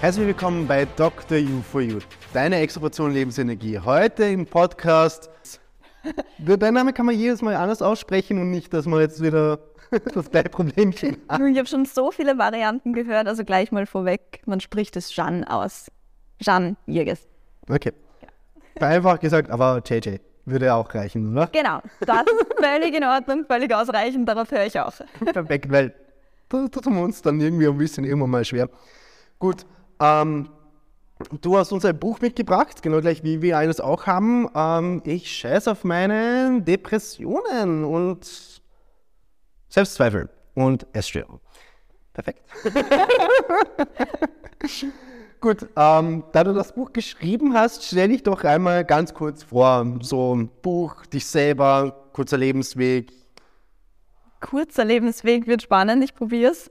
Herzlich willkommen bei Dr. You for You, deine extra Portion Lebensenergie. Heute im Podcast. Dein Name kann man jedes Mal anders aussprechen und nicht, dass man jetzt wieder das gleiche Problemchen hat. Ich habe schon so viele Varianten gehört, also gleich mal vorweg, man spricht es Jeanne aus. Jeanne Jürges. Okay. Einfach gesagt, aber JJ würde auch reichen, oder? Genau, das ist völlig in Ordnung, völlig ausreichend, darauf höre ich auch. Perfekt, weil da tun wir uns dann irgendwie ein bisschen irgendwann mal schwer. Gut, ähm, du hast uns ein Buch mitgebracht, genau gleich wie wir eines auch haben. Ähm, ich scheiße auf meine Depressionen und Selbstzweifel und Essstörung. Perfekt. Gut, ähm, da du das Buch geschrieben hast, stell dich doch einmal ganz kurz vor. So ein Buch, dich selber, kurzer Lebensweg. Kurzer Lebensweg wird spannend, ich probiere es.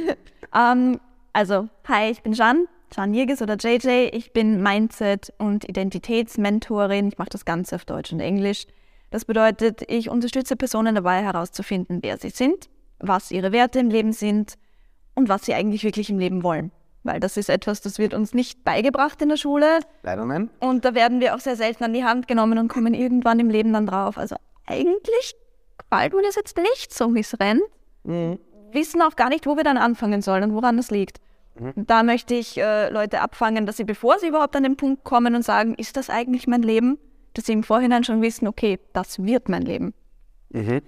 ähm, also, hi, ich bin Jeanne, Jeanne Jirges oder JJ. Ich bin Mindset- und Identitätsmentorin. Ich mache das Ganze auf Deutsch und Englisch. Das bedeutet, ich unterstütze Personen dabei herauszufinden, wer sie sind, was ihre Werte im Leben sind und was sie eigentlich wirklich im Leben wollen. Weil das ist etwas, das wird uns nicht beigebracht in der Schule. Leider nein. Und da werden wir auch sehr selten an die Hand genommen und kommen irgendwann im Leben dann drauf. Also eigentlich gefällt mir das jetzt nicht so, wie es rennt. Mhm. Wissen auch gar nicht, wo wir dann anfangen sollen und woran das liegt. Mhm. Da möchte ich äh, Leute abfangen, dass sie, bevor sie überhaupt an den Punkt kommen und sagen, ist das eigentlich mein Leben, dass sie im Vorhinein schon wissen, okay, das wird mein Leben. Mhm.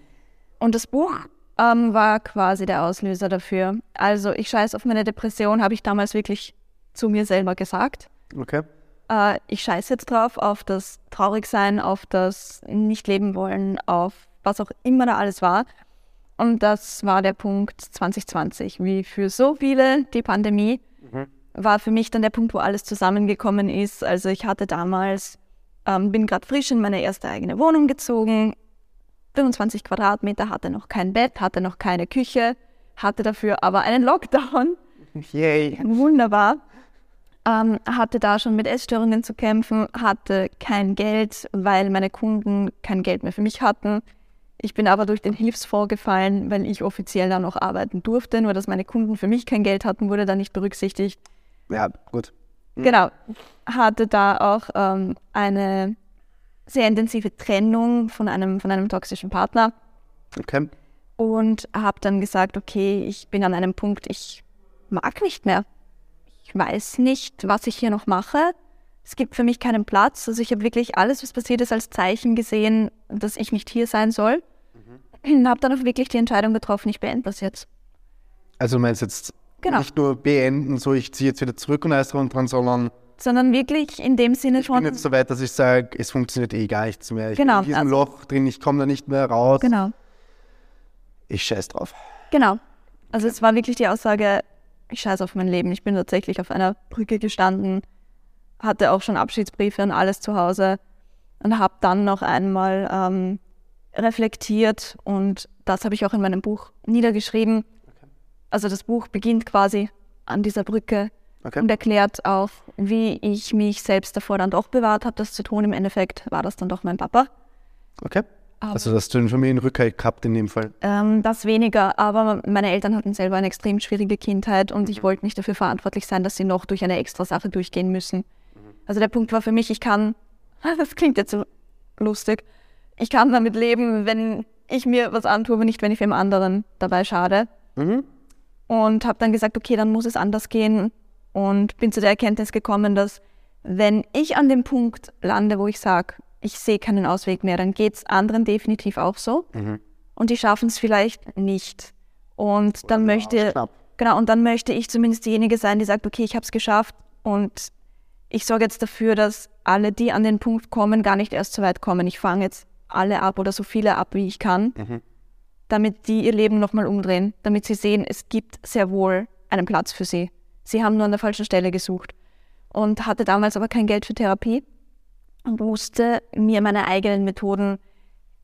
Und das Buch ähm, war quasi der Auslöser dafür. Also ich scheiße auf meine Depression, habe ich damals wirklich zu mir selber gesagt. Okay. Äh, ich scheiße jetzt drauf, auf das Traurigsein, auf das Nicht-Leben wollen, auf was auch immer da alles war. Und das war der Punkt 2020. Wie für so viele die Pandemie Mhm. war für mich dann der Punkt, wo alles zusammengekommen ist. Also ich hatte damals, ähm, bin gerade frisch in meine erste eigene Wohnung gezogen, 25 Quadratmeter, hatte noch kein Bett, hatte noch keine Küche, hatte dafür aber einen Lockdown. Yay. Wunderbar. Ähm, hatte da schon mit Essstörungen zu kämpfen, hatte kein Geld, weil meine Kunden kein Geld mehr für mich hatten. Ich bin aber durch den Hilfsfonds gefallen, weil ich offiziell dann noch arbeiten durfte, nur dass meine Kunden für mich kein Geld hatten, wurde da nicht berücksichtigt. Ja, gut. Genau. Hatte da auch ähm, eine sehr intensive Trennung von einem, von einem toxischen Partner Okay. und habe dann gesagt, okay, ich bin an einem Punkt, ich mag nicht mehr. Ich weiß nicht, was ich hier noch mache. Es gibt für mich keinen Platz. Also ich habe wirklich alles, was passiert ist, als Zeichen gesehen, dass ich nicht hier sein soll. Und habe dann auch wirklich die Entscheidung getroffen, ich beende das jetzt. Also du meinst jetzt Genau. nicht nur beenden, so ich ziehe jetzt wieder zurück und alles dran, sondern Sondern wirklich in dem Sinne ich bin jetzt so weit, dass ich sage, es funktioniert eh gar nichts mehr. Ich Genau, bin in diesem also- Loch drin, ich komme da nicht mehr raus. genau, Ich scheiß drauf. genau. Also es war wirklich die Aussage, ich scheiße auf mein Leben. Ich bin tatsächlich auf einer Brücke gestanden, hatte auch schon Abschiedsbriefe und alles zu Hause und habe dann noch einmal ähm, reflektiert und das habe ich auch in meinem Buch niedergeschrieben. Also das Buch beginnt quasi an dieser Brücke Okay. und erklärt auch, wie ich mich selbst davor dann doch bewahrt habe, das zu tun. Im Endeffekt war das dann doch mein Papa. Okay. Aber- Also dass du den Familienrückhalt gehabt in dem Fall. Ähm, das weniger, aber meine Eltern hatten selber eine extrem schwierige Kindheit und Mhm. ich wollte nicht dafür verantwortlich sein, dass sie noch durch eine extra Sache durchgehen müssen. Also der Punkt war für mich, ich kann, das klingt jetzt so lustig, ich kann damit leben, wenn ich mir was antue, aber nicht, wenn ich dem anderen dabei schade. Mhm. Und habe dann gesagt, okay, dann muss es anders gehen und bin zu der Erkenntnis gekommen, dass wenn ich an dem Punkt lande, wo ich sage, ich sehe keinen Ausweg mehr, dann geht es anderen definitiv auch so. Mhm. Und die schaffen es vielleicht nicht. Und dann nur möchte, genau, und dann möchte ich zumindest diejenige sein, die sagt, okay, ich habe es geschafft und ich sorge jetzt dafür, dass alle, die an den Punkt kommen, gar nicht erst so weit kommen. Ich fange jetzt alle ab oder so viele ab, wie ich kann, damit die ihr Leben nochmal umdrehen, damit sie sehen, es gibt sehr wohl einen Platz für sie. Sie haben nur an der falschen Stelle gesucht und hatte damals aber kein Geld für Therapie und musste mir meine eigenen Methoden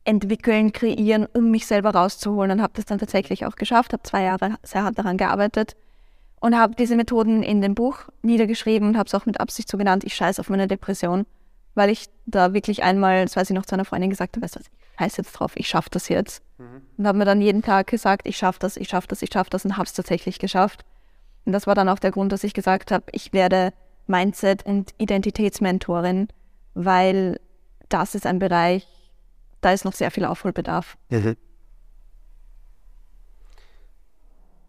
entwickeln, kreieren, um mich selber rauszuholen und habe das dann tatsächlich auch geschafft, habe zwei Jahre sehr hart daran gearbeitet und habe diese Methoden in dem Buch niedergeschrieben und habe es auch mit Absicht so genannt, ich scheiße auf meine Depression, weil ich da wirklich einmal, das weiß ich noch, zu einer Freundin gesagt habe, weißt du was, ich scheiße jetzt drauf, ich schaffe das jetzt. Mhm. Und habe mir dann jeden Tag gesagt, ich schaffe das, ich schaffe das, ich schaffe das und habe es tatsächlich geschafft. Und das war dann auch der Grund, dass ich gesagt habe, ich werde Mindset- und Identitätsmentorin, weil das ist ein Bereich, da ist noch sehr viel Aufholbedarf. Mhm.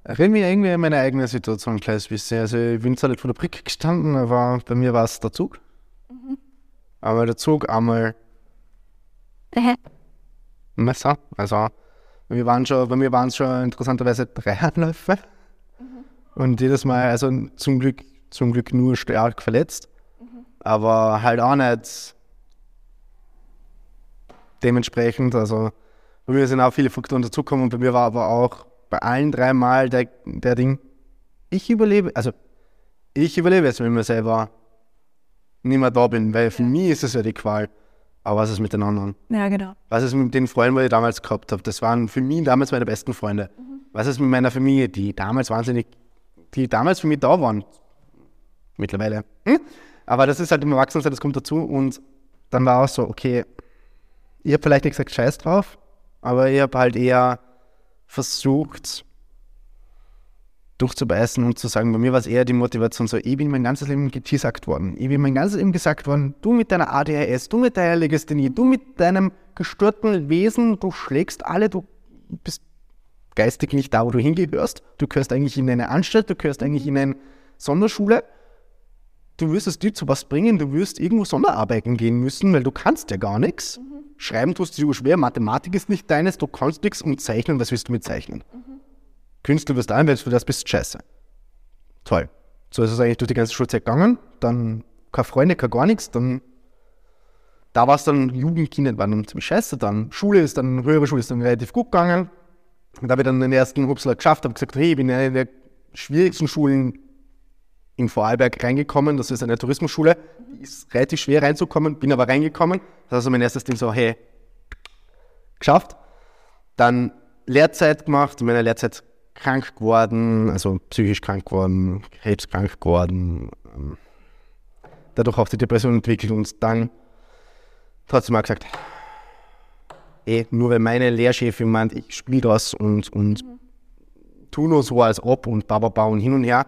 Erinnere mich irgendwie an meine eigene Situation ein kleines bisschen. Also ich bin zwar nicht von der Brücke gestanden, aber bei mir war es der Zug. Einmal der Zug, einmal Messer. Also bei mir waren schon, bei mir waren es schon interessanterweise drei Anläufe. Mhm. Und jedes Mal, also zum Glück, zum Glück nur stark verletzt. Mhm. Aber halt auch nicht dementsprechend. Also bei mir sind auch viele Faktoren dazugekommen und bei mir war aber auch bei allen drei Mal der, der Ding, ich überlebe, also ich überlebe jetzt, wenn ich mir selber nicht mehr da bin, weil für mich ist es ja die Qual. Aber was ist mit den anderen? Ja, genau. Was ist mit den Freunden, die ich damals gehabt habe? Das waren für mich damals meine besten Freunde. Mhm. Was ist mit meiner Familie, die damals wahnsinnig, die damals für mich da waren? Mittlerweile. Hm? Aber das ist halt im Erwachsenensein, das kommt dazu. Und dann war auch so, okay, ich habe vielleicht nicht gesagt Scheiß drauf, aber ich habe halt eher versucht, durchzubeißen und zu sagen, bei mir war es eher die Motivation so, ich bin mein ganzes Leben geteasagt worden. Ich bin mein ganzes Leben gesagt worden, du mit deiner ADHS, du mit deiner Legasthenie, du mit deinem gestörten Wesen, du schlägst alle, du bist geistig nicht da, wo du hingehörst. Du gehörst eigentlich in eine Anstalt, du gehörst eigentlich in eine Sonderschule. Du wirst es dir zu was bringen, du wirst irgendwo Sonderarbeiten gehen müssen, weil du kannst ja gar nichts. Mhm. Schreiben tust du schwer, Mathematik ist nicht deines, du kannst nichts und zeichnen, was willst du mit zeichnen? Mhm. Künstler wirst weil du das bist, scheiße. Toll. So ist es eigentlich durch die ganze Schulzeit gegangen. Dann keine Freunde, kein gar nichts. Dann, da war es dann, Jugend, Kinder waren dann ziemlich scheiße. Dann Schule ist dann, höhere Schule ist dann relativ gut gegangen. Und da habe ich dann den ersten Hupsler geschafft, habe gesagt, hey, ich bin in eine der schwierigsten Schulen in Vorarlberg reingekommen. Das ist eine Tourismusschule. Ist relativ schwer reinzukommen, bin aber reingekommen. Das ist also mein erstes Ding so, hey, geschafft. Dann Lehrzeit gemacht. In meiner Lehrzeit krank geworden, also psychisch krank geworden, krebskrank geworden. Dadurch auch die Depression entwickelt und dann trotzdem mal gesagt, eh, nur weil meine Lehrchefin meint, ich spiele das und, und mhm. tu nur so als ob und bababa und hin und her,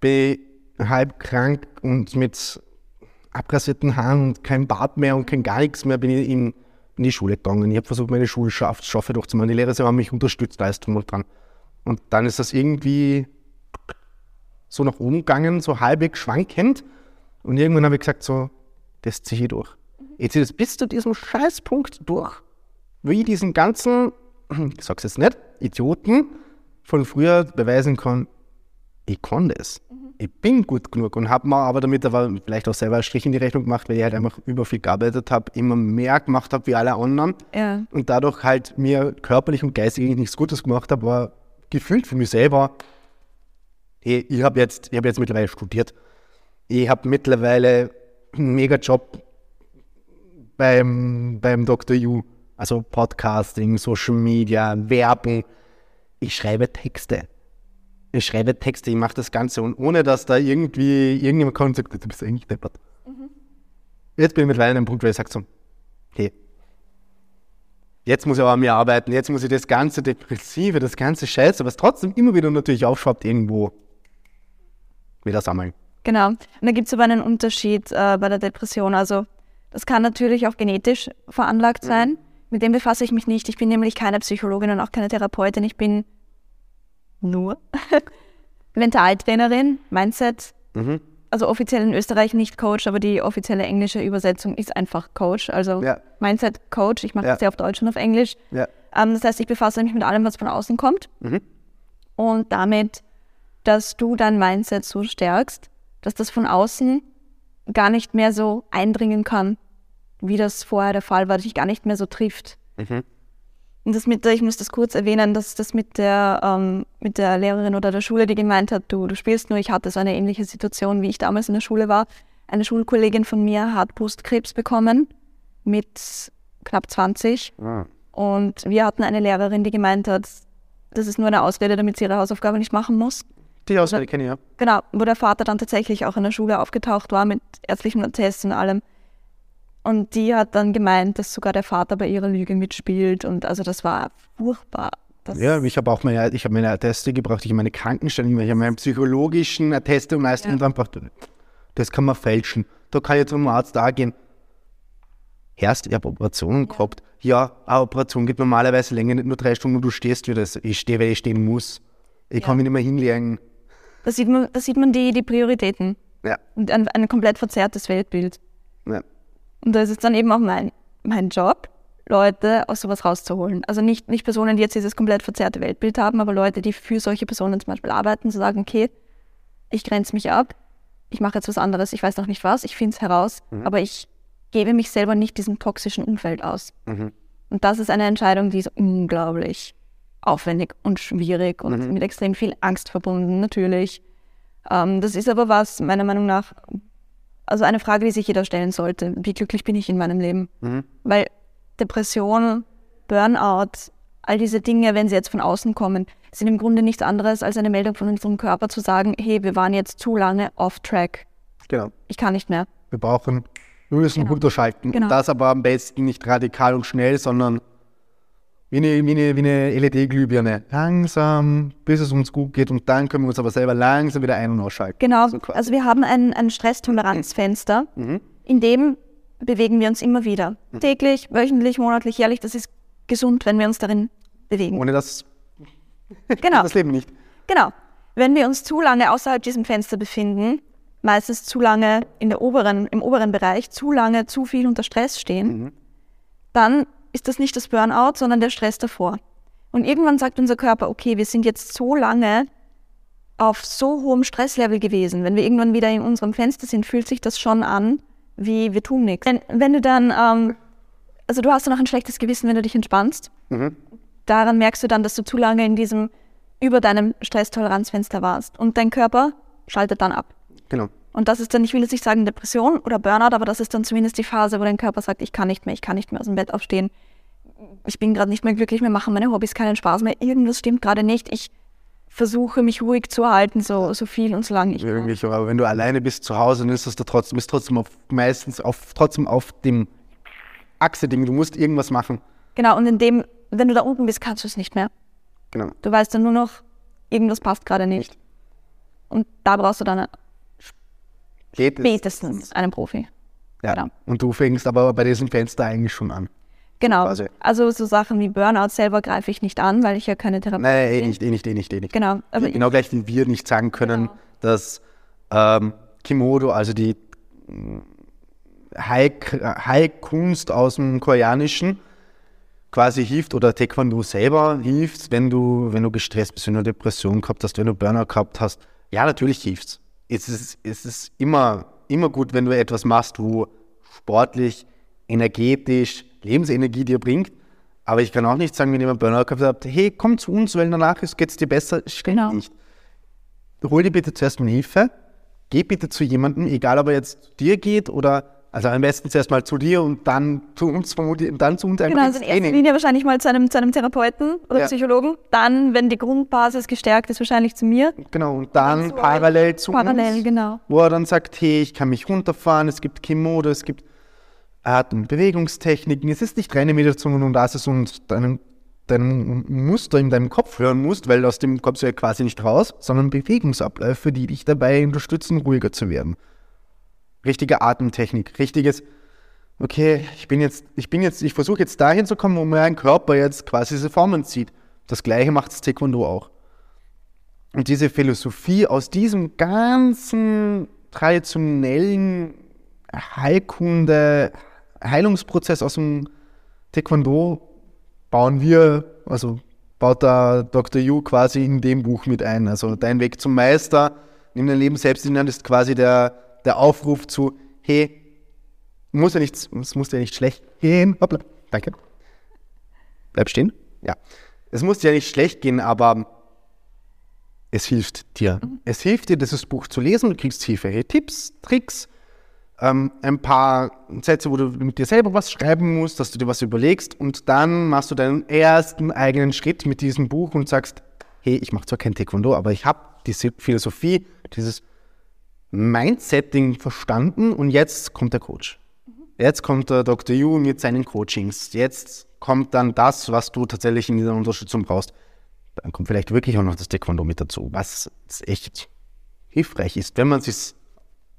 bin ich halb krank und mit abgrasierten Haaren und kein Bart mehr und kein gar nichts mehr bin ich in, in die Schule gegangen. Ich habe versucht, meine Schulschaft schaffe durchzumachen. Die Lehrer haben mich unterstützt, da ist drum und dran. Und dann ist das irgendwie so nach oben gegangen, so halbwegs schwankend. Und irgendwann habe ich gesagt, so, das ziehe ich durch. Ich ziehe das bis zu diesem Scheißpunkt durch, wie ich diesen ganzen, ich sag's jetzt nicht, Idioten von früher beweisen kann, ich kann das. Mhm. Ich bin gut genug und habe mir aber damit aber vielleicht auch selber einen Strich in die Rechnung gemacht, weil ich halt einfach über viel gearbeitet habe, immer mehr gemacht habe wie alle anderen ja. und dadurch halt mir körperlich und geistig nichts Gutes gemacht habe, aber gefühlt für mich selber, hey, ich habe jetzt, hab jetzt mittlerweile studiert. Ich habe mittlerweile einen mega Job beim, beim Dr. You, also Podcasting, Social Media, Werbung. Ich schreibe Texte. Ich schreibe Texte, ich mache das Ganze und ohne dass da irgendwie irgendjemand kommt und sagt, du bist eigentlich deppert. Mhm. Jetzt bin ich mittlerweile an einem Punkt, wo ich sage so, hey, Jetzt muss ich aber an mir arbeiten, jetzt muss ich das ganze Depressive, das ganze Scheiße, was trotzdem immer wieder natürlich aufschwappt, irgendwo wieder sammeln. Genau. Und da gibt es aber einen Unterschied äh, bei der Depression. Also das kann natürlich auch genetisch veranlagt sein. Mhm. Mit dem befasse ich mich nicht. Ich bin nämlich keine Psychologin und auch keine Therapeutin. Ich bin nur Mentaltrainerin, Mindset, mhm also offiziell in Österreich nicht Coach, aber die offizielle englische Übersetzung ist einfach Coach. Also ja. Mindset Coach. Ich mache ja. das ja auf Deutsch und auf Englisch. Ja. Ähm, das heißt, ich befasse mich mit allem, was von außen kommt. Mhm. Und damit, dass du dein Mindset so stärkst, dass das von außen gar nicht mehr so eindringen kann. wie das vorher der Fall war, dich gar nicht mehr so trifft. Mhm. Und das mit der, ich muss das kurz erwähnen, dass das mit der, ähm, mit der Lehrerin oder der Schule, die gemeint hat, du, du spielst nur, ich hatte so eine ähnliche Situation, wie ich damals in der Schule war. Eine Schulkollegin von mir hat Brustkrebs bekommen mit knapp 20. Ah. Und wir hatten eine Lehrerin, die gemeint hat, das ist nur eine Ausrede, damit sie ihre Hausaufgabe nicht machen muss. Die Ausrede kenne ich ja. Genau, wo der Vater dann tatsächlich auch in der Schule aufgetaucht war mit ärztlichem Attest und allem. Und die hat dann gemeint, dass sogar der Vater bei ihrer Lüge mitspielt. Und also das war furchtbar. Das Ja, ich habe auch meine, ich habe meine Atteste gebraucht, ich habe meine Krankenstellung, ich habe meine psychologischen Atteste und alles Ja. ja. einfach, das kann man fälschen. Da kann ich zum Arzt da gehen. Erst, ich habe Operationen gehabt. Ja, eine Operation geht normalerweise länger, nicht nur drei Stunden und du stehst wieder. Ich stehe, weil ich stehen muss. Ich kann mich nicht mehr hinlegen. Da sieht man, da sieht man die, die Prioritäten Ja, und ein, ein komplett verzerrtes Weltbild. Und da ist es dann eben auch mein, mein Job, Leute aus sowas rauszuholen. Also nicht, nicht Personen, die jetzt dieses komplett verzerrte Weltbild haben, aber Leute, die für solche Personen zum Beispiel arbeiten, zu sagen, okay, ich grenze mich ab, ich mache jetzt was anderes, ich weiß noch nicht was, ich finde es heraus, aber ich gebe mich selber nicht diesem toxischen Umfeld aus. Mhm. Und das ist eine Entscheidung, die ist unglaublich aufwendig und schwierig und mit extrem viel Angst verbunden, natürlich. Ähm, das ist aber was, meiner Meinung nach, also eine Frage, die sich jeder stellen sollte. Wie glücklich bin ich in meinem Leben? Mhm. Weil Depression, Burnout, all diese Dinge, wenn sie jetzt von außen kommen, sind im Grunde nichts anderes als eine Meldung von unserem Körper zu sagen, hey, wir waren jetzt zu lange off track. Genau. Ich kann nicht mehr. Wir brauchen, wir müssen Genau. runterschalten. Genau. Und das aber am besten nicht radikal und schnell, sondern wie eine, wie eine, wie eine LED-Glühbirne. Langsam, bis es uns gut geht und dann können wir uns aber selber langsam wieder ein- und ausschalten. Genau, So also wir haben ein, ein Stresstoleranzfenster, in dem bewegen wir uns immer wieder. Täglich, wöchentlich, monatlich, jährlich. Das ist gesund, wenn wir uns darin bewegen. Ohne das, genau, das Leben nicht. genau. Wenn wir uns zu lange außerhalb diesem Fenster befinden, meistens zu lange in der oberen, im oberen Bereich, zu lange, zu viel unter Stress stehen, dann ist das nicht das Burnout, sondern der Stress davor. Und irgendwann sagt unser Körper, okay, wir sind jetzt so lange auf so hohem Stresslevel gewesen. Wenn wir irgendwann wieder in unserem Fenster sind, fühlt sich das schon an, wie wir tun nichts. Wenn, wenn du dann, ähm, also du hast dann auch ein schlechtes Gewissen, wenn du dich entspannst. Daran merkst du dann, dass du zu lange in diesem, über deinem Stresstoleranzfenster warst. Und dein Körper schaltet dann ab. Genau. Und das ist dann, ich will jetzt nicht sagen Depression oder Burnout, aber das ist dann zumindest die Phase, wo dein Körper sagt, ich kann nicht mehr, ich kann nicht mehr aus dem Bett aufstehen. Ich bin gerade nicht mehr glücklich, mir machen meine Hobbys keinen Spaß mehr. Irgendwas stimmt gerade nicht. Ich versuche mich ruhig zu halten, so, so viel und so lange ich kann. Aber wenn du alleine bist zu Hause, dann ist das da trotzdem, bist trotzdem auf, meistens auf, trotzdem auf dem Achse-Ding. Du musst irgendwas machen. Genau, und in dem, wenn du da unten bist, kannst du es nicht mehr. Genau. Du weißt dann nur noch, irgendwas passt gerade nicht. Und da brauchst du dann Es. spätestens einen Profi. Ja. genau. Und du fängst aber bei diesem Fenster eigentlich schon an. Genau. Quasi. Also so Sachen wie Burnout selber greife ich nicht an, weil ich ja keine Therapie Nein, eh nicht, eh nicht, eh nicht, eh nicht. Genau. Aber genau gleich wie wir nicht sagen können, Genau. dass ähm, Kimodo, also die mm, High- High-Kunst aus dem Koreanischen, quasi hilft oder Taekwondo selber hilft, wenn du, wenn du gestresst bist, wenn du Depression gehabt hast, wenn du Burnout gehabt hast. Ja, natürlich hilft's. Es ist, es ist immer, immer gut, wenn du etwas machst, wo sportlich, energetisch, Lebensenergie dir bringt. Aber ich kann auch nicht sagen, wenn jemand Burnout gehabt hat, hey, komm zu uns, weil danach geht es dir besser. Stimmt Genau. nicht. Hol dir bitte zuerst mal Hilfe. Geh bitte zu jemandem, egal ob er jetzt zu dir geht oder, also am besten zuerst mal zu dir und dann zu uns vermutlich, und dann zu uns einfach Genau, also in erster. Linie wahrscheinlich mal zu einem, zu einem Therapeuten oder Ja. Psychologen. Dann, wenn die Grundbasis gestärkt ist, wahrscheinlich zu mir. Genau, und dann zu parallel zu Parallel, uns, genau. wo er dann sagt, hey, ich kann mich runterfahren, es gibt Kimodo, es gibt und Bewegungstechniken, es ist nicht reine Meditation und das ist und deinen, dein Muster in deinem Kopf hören musst, weil aus dem kommst du ja quasi nicht raus, sondern Bewegungsabläufe, die dich dabei unterstützen, ruhiger zu werden. Richtige Atemtechnik, richtiges, okay, ich bin jetzt, ich bin jetzt, ich versuche jetzt dahin zu kommen, wo mein Körper jetzt quasi diese Formen zieht. Das gleiche macht das Taekwondo auch. Und diese Philosophie aus diesem ganzen traditionellen Heilkunde, Heilungsprozess aus dem Taekwondo bauen wir, also baut da Dr. Yu quasi in dem Buch mit ein. Also dein Weg zum Meister, nimm dein Leben selbst in die Hand, ist quasi der, der Aufruf zu, hey, muss ja nicht, es muss ja nicht schlecht gehen. Hoppla, danke. Bleib stehen. Ja. Es muss ja nicht schlecht gehen, aber es hilft dir. Mhm. Es hilft dir, dieses Buch zu lesen. Du kriegst tiefere Tipps, Tricks, ähm, ein paar Sätze, wo du mit dir selber was schreiben musst, dass du dir was überlegst und dann machst du deinen ersten eigenen Schritt mit diesem Buch und sagst, hey, ich mache zwar kein Taekwondo, aber ich habe diese Philosophie, dieses Mindsetting verstanden und jetzt kommt der Coach. Jetzt kommt der Dr. Yu mit seinen Coachings. Jetzt kommt dann das, was du tatsächlich in dieser Unterstützung brauchst. Dann kommt vielleicht wirklich auch noch das Taekwondo mit dazu, was echt hilfreich ist, wenn man es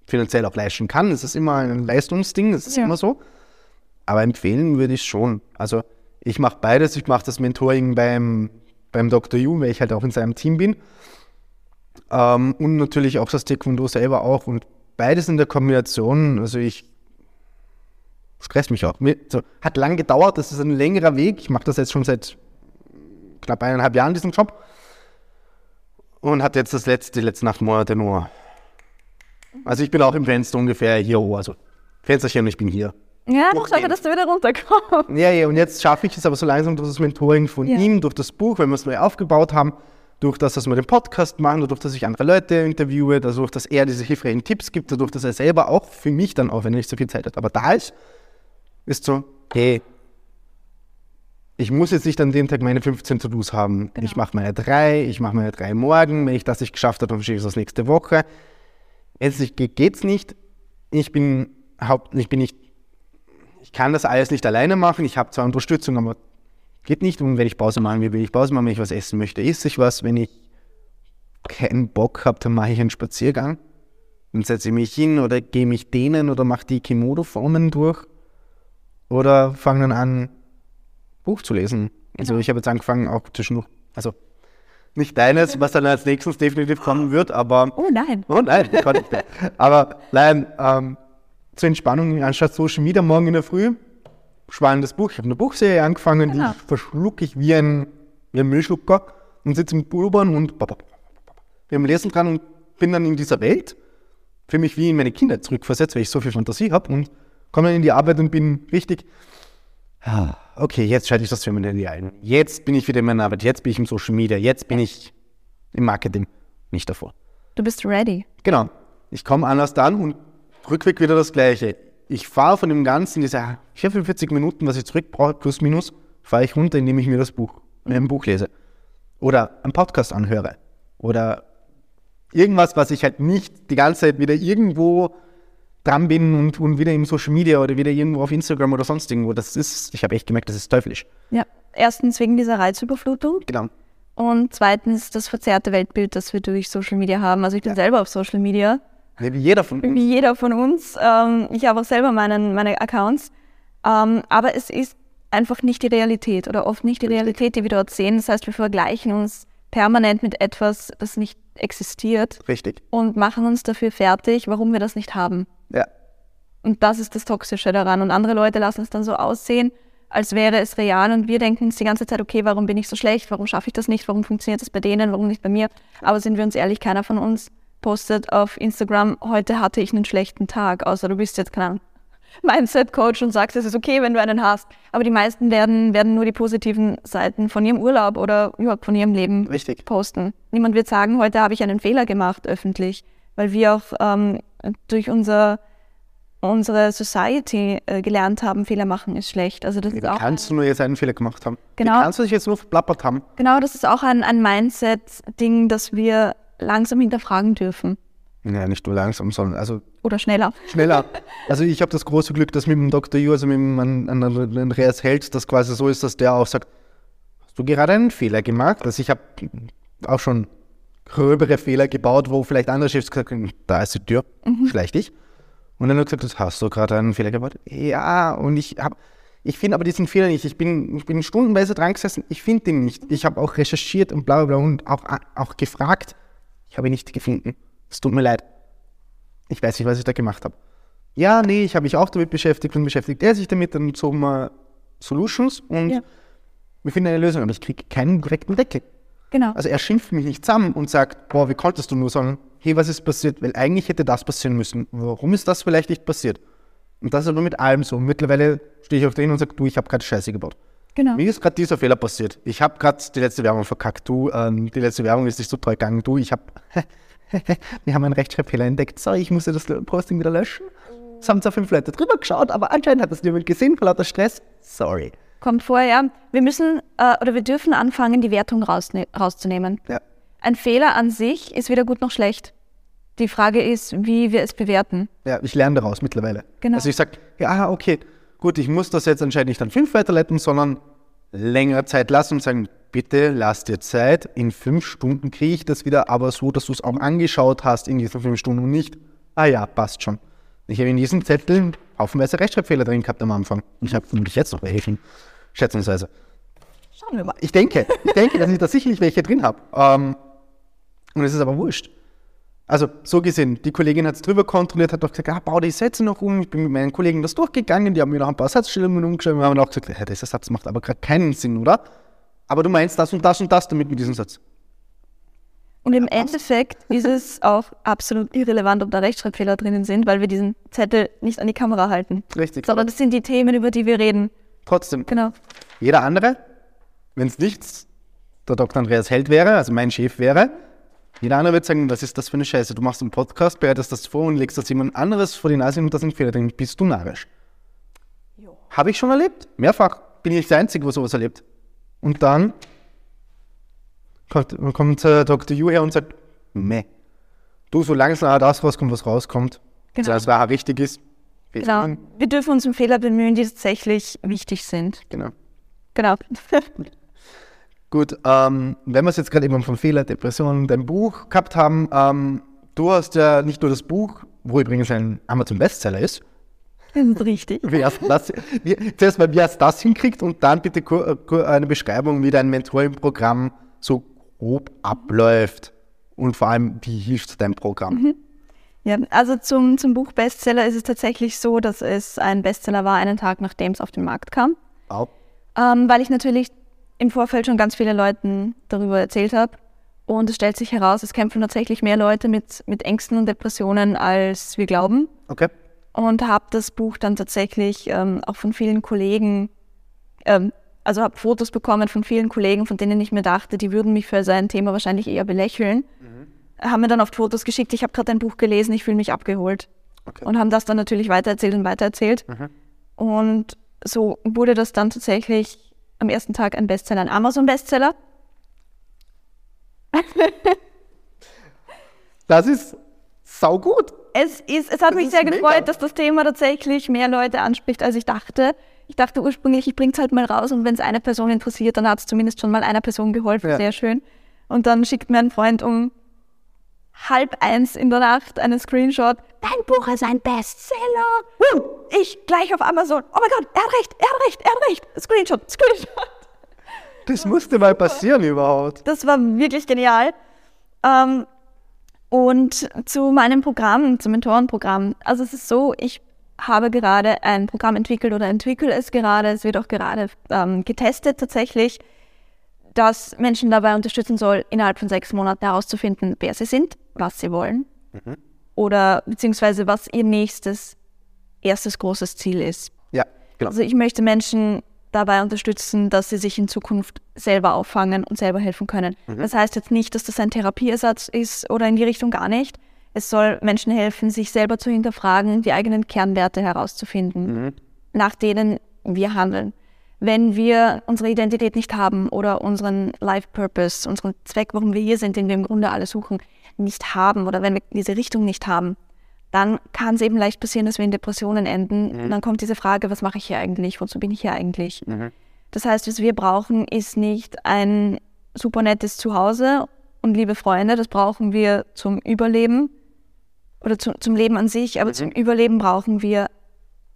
finanziell auch leisten kann. Es ist immer ein Leistungsding, das ist ja. immer so. Aber empfehlen würde ich schon. Also ich mache beides. Ich mache das Mentoring beim, beim Dr. Yu, weil ich halt auch in seinem Team bin. Ähm, und natürlich auch das Taekwondo selber auch. Und beides in der Kombination, also ich stresst mich auch. So, hat lang gedauert, das ist ein längerer Weg. Ich mache das jetzt schon seit knapp eineinhalb Jahren, diesen Job. Und hatte jetzt das letzte, die letzten acht Monate nur. Also ich bin auch im Fenster ungefähr hier, oh, also Fensterchen und ich bin hier. Ja, dann schaffe, dass du wieder runterkommst. Ja, ja, und jetzt schaffe ich es aber so langsam durch das Mentoring von ja. ihm, durch das Buch, wenn wir es neu aufgebaut haben, durch das, dass wir den Podcast machen, dadurch, dass ich andere Leute interviewe, dadurch, dass er diese hilfreichen Tipps gibt, dadurch, dass er selber auch für mich dann auch, wenn er nicht so viel Zeit hat, aber da ist, ist so, hey, ich muss jetzt nicht an dem Tag meine 15 To-Dos haben. Genau. Ich mache meine drei, ich mache meine drei morgen. Wenn ich das nicht geschafft habe, dann verschiebe ich das nächste Woche. Es nicht geht, geht's nicht. Ich bin haupt, ich bin nicht, ich kann das alles nicht alleine machen. Ich habe zwar Unterstützung, aber geht nicht. Und wenn ich Pause machen will, will ich Pause machen. Wenn ich was essen möchte, esse ich was. Wenn ich keinen Bock habe, dann mache ich einen Spaziergang. Dann setze ich mich hin oder gehe mich dehnen oder mache die Kimodo-Formen durch. Oder fange dann an, Buch zu lesen. Also ich habe jetzt angefangen, auch zwischendurch, also nicht deines, was dann als nächstes definitiv kommen wird, aber. Oh nein. Oh nein, ich nicht. Aber nein, ähm, zur Entspannung anstatt Social Media morgen in der Früh, spannendes Buch. Ich habe eine Buchserie angefangen, genau. die verschlucke ich wie ein, wie ein Müllschlucker und sitze mit Pulvern und wir haben Lesen dran und bin dann in dieser Welt, für mich wie in meine Kinder zurückversetzt, weil ich so viel Fantasie habe und komme dann in die Arbeit und bin richtig okay, jetzt schalte ich das für mein Handy ein. Jetzt bin ich wieder in meiner Arbeit, jetzt bin ich im Social Media, jetzt bin ich im Marketing. Nicht davor. Du bist ready. Genau. Ich komme anders dann und Rückweg wieder das Gleiche. Ich fahre von dem Ganzen, diese 44 Minuten, was ich zurück brauche, plus minus, fahre ich runter, indem ich mir das Buch, mir ein Buch lese. Oder einen Podcast anhöre. Oder irgendwas, was ich halt nicht die ganze Zeit wieder irgendwo dran bin und, und wieder im Social Media oder wieder irgendwo auf Instagram oder sonst irgendwo. Das ist, ich habe echt gemerkt, das ist teuflisch. Ja, erstens wegen dieser Reizüberflutung. Genau. Und zweitens das verzerrte Weltbild, das wir durch Social Media haben. Also ich bin ja. selber auf Social Media. Wie jeder von uns. Wie jeder von uns. Ähm, ich habe auch selber meinen, meine Accounts. Ähm, aber es ist einfach nicht die Realität oder oft nicht die Realität, die wir dort sehen. Das heißt, wir vergleichen uns permanent mit etwas, das nicht existiert. Richtig. Und machen uns dafür fertig, warum wir das nicht haben. Ja. Und das ist das Toxische daran. Und andere Leute lassen es dann so aussehen, als wäre es real. Und wir denken uns die ganze Zeit, okay, warum bin ich so schlecht? Warum schaffe ich das nicht? Warum funktioniert das bei denen? Warum nicht bei mir? Aber sind wir uns ehrlich, keiner von uns postet auf Instagram, heute hatte ich einen schlechten Tag, außer du bist jetzt, Ahnung, Mindset-Coach und sagst, es ist okay, wenn du einen hast. Aber die meisten werden, werden nur die positiven Seiten von ihrem Urlaub oder überhaupt von ihrem Leben Richtig. posten. Niemand wird sagen, heute habe ich einen Fehler gemacht öffentlich, weil wir auch ähm, durch unser unsere Society äh, gelernt haben, Fehler machen ist schlecht. Also das Wie ist auch kannst du nur jetzt einen Fehler gemacht haben? Genau. Wie kannst du dich jetzt nur verplappert haben? Genau, das ist auch ein, ein Mindset-Ding, das wir langsam hinterfragen dürfen. Ja, nicht nur langsam, sondern also oder schneller. Schneller. Also ich habe das große Glück, dass mit dem Dr. Yu, also mit dem Andreas Held, das quasi so ist, dass der auch sagt, hast du gerade einen Fehler gemacht? Also ich habe auch schon gröbere Fehler gebaut, wo vielleicht andere Chefs gesagt haben, da ist die Tür, mhm. schleich dich. Und dann hat er gesagt, hast du gerade einen Fehler gebaut? Ja, und ich habe, ich finde aber diesen Fehler nicht. Ich bin, ich bin stundenweise dran gesessen, ich finde den nicht. Ich habe auch recherchiert und bla bla bla und auch, auch gefragt. Ich habe ihn nicht gefunden. Es tut mir leid. Ich weiß nicht, was ich da gemacht habe. Ja, nee, ich habe mich auch damit beschäftigt und beschäftigt er sich damit, dann so mal Solutions und ja. wir finden eine Lösung, aber ich kriege keinen direkten Deckel. Genau. Also er schimpft mich nicht zusammen und sagt, boah, wie konntest du nur, sagen, hey, was ist passiert? Weil eigentlich hätte das passieren müssen. Warum ist das vielleicht nicht passiert? Und das ist aber mit allem so. Mittlerweile stehe ich auf den und sage, du, ich habe gerade Scheiße gebaut. Genau. Mir ist gerade dieser Fehler passiert. Ich habe gerade die letzte Werbung verkackt. Du, ähm, die letzte Werbung ist nicht so toll gegangen. Du, ich habe, wir haben einen Rechtschreibfehler entdeckt. Sorry, ich musste das Posting wieder löschen. Es haben zwar fünf Leute drüber geschaut, aber anscheinend hat das niemand gesehen vor lauter Stress. Sorry. Kommt vor, ja. Wir müssen äh, oder wir dürfen anfangen, die Wertung rauszunehmen. Ja. Ein Fehler an sich ist weder gut noch schlecht. Die Frage ist, wie wir es bewerten. Ja, ich lerne daraus mittlerweile. Genau. Also ich sage, ja, okay, gut, ich muss das jetzt anscheinend nicht an fünf weiterleiten, sondern längere Zeit lassen und sagen, bitte lass dir Zeit, in fünf Stunden kriege ich das wieder, aber so, dass du es auch angeschaut hast in diesen fünf Stunden und nicht, ah ja, passt schon. Ich habe in diesem Zettel haufenweise Rechtschreibfehler drin gehabt am Anfang. Und ich habe vermutlich jetzt noch welche, schätzungsweise. Schauen wir mal. Ich denke, ich denke, dass ich da sicherlich welche drin habe. Ähm, und es ist aber wurscht. Also so gesehen, die Kollegin hat es drüber kontrolliert, hat doch gesagt, ah, bau die Sätze noch um. Ich bin mit meinen Kollegen das durchgegangen, die haben mir noch ein paar Satzstellungen umgeschrieben und haben auch gesagt, hey, dieser Satz macht aber gerade keinen Sinn, oder? Aber du meinst das und das und das damit mit diesem Satz. Und im Endeffekt ist es auch absolut irrelevant, ob da Rechtschreibfehler drinnen sind, weil wir diesen Zettel nicht an die Kamera halten. Richtig. Sondern das sind die Themen, über die wir reden. Trotzdem, Genau. jeder andere, wenn es nichts der Dr. Andreas Held wäre, also mein Chef wäre, jeder andere würde sagen, was ist das für eine Scheiße? Du machst einen Podcast, bereitest das vor und legst das jemand anderes vor die Nase und da sind Fehler drin. Bist du narrisch? Habe ich schon erlebt. Mehrfach. Bin ich nicht der Einzige, der sowas erlebt. Und dann kommt, kommt äh, Dr. Yu her und sagt, meh. Du, solange es nachher das rauskommt, was rauskommt, Genau. genau. das nachher richtig ist. genau. Wir dürfen uns um Fehler bemühen, die tatsächlich wichtig sind. genau. Genau. Gut, ähm, wenn wir es jetzt gerade eben von Fehler, Depressionen, dein Buch gehabt haben, ähm, du hast ja nicht nur das Buch, wo übrigens ein Amazon-Bestseller ist, Das ist richtig. wie hast das, wie, zuerst mal, wie hast du das hinkriegt und dann bitte äh, eine Beschreibung, wie dein Mentoring-Programm so grob abläuft und vor allem, wie hilft dein Programm? Ja, also zum, zum Buch Bestseller ist es tatsächlich so, dass es ein Bestseller war, einen Tag nachdem es auf den Markt kam. Au. Ähm, weil ich natürlich im Vorfeld schon ganz viele Leuten darüber erzählt habe. Und es stellt sich heraus, es kämpfen tatsächlich mehr Leute mit, mit Ängsten und Depressionen, als wir glauben. Okay. Und habe das Buch dann tatsächlich ähm, auch von vielen Kollegen, ähm, also habe Fotos bekommen von vielen Kollegen, von denen ich mir dachte, die würden mich für sein Thema wahrscheinlich eher belächeln. Haben mir dann oft Fotos geschickt, ich habe gerade ein Buch gelesen, ich fühle mich abgeholt. Okay. Und haben das dann natürlich weitererzählt und weitererzählt. Und so wurde das dann tatsächlich am ersten Tag ein Bestseller, ein Amazon-Bestseller. Das ist saugut. Es, ist, es hat Das mich sehr mega. gefreut, dass das Thema tatsächlich mehr Leute anspricht, als ich dachte. Ich dachte ursprünglich, ich bringe es halt mal raus und wenn es eine Person interessiert, dann hat es zumindest schon mal einer Person geholfen. Ja. Sehr schön. Und dann schickt mir ein Freund um halb eins in der Nacht einen Screenshot. Dein Buch ist ein Bestseller. Woo! Ich gleich auf Amazon. Oh mein Gott, er hat recht, er hat recht, er hat recht. Screenshot, Screenshot. Das musste mal passieren überhaupt. Das war wirklich genial. Ähm, und zu meinem Programm, zum Mentorenprogramm. Also es ist so, ich habe gerade ein Programm entwickelt oder entwickle es gerade. Es wird auch gerade ähm, getestet tatsächlich, das Menschen dabei unterstützen soll, innerhalb von sechs Monaten herauszufinden, wer sie sind, was sie wollen oder beziehungsweise was ihr nächstes, erstes großes Ziel ist. Ja, genau. Also ich möchte Menschen dabei unterstützen, dass sie sich in Zukunft selber auffangen und selber helfen können. Das heißt jetzt nicht, dass das ein Therapieersatz ist oder in die Richtung gar nicht. Es soll Menschen helfen, sich selber zu hinterfragen, die eigenen Kernwerte herauszufinden, nach denen wir handeln. Wenn wir unsere Identität nicht haben oder unseren Life Purpose, unseren Zweck, warum wir hier sind, den wir im Grunde alle suchen, nicht haben oder wenn wir diese Richtung nicht haben, dann kann es eben leicht passieren, dass wir in Depressionen enden. Und dann kommt diese Frage, was mache ich hier eigentlich? Wozu bin ich hier eigentlich? Das heißt, was wir brauchen, ist nicht ein super nettes Zuhause und liebe Freunde. Das brauchen wir zum Überleben oder zu, zum Leben an sich. Aber zum Überleben brauchen wir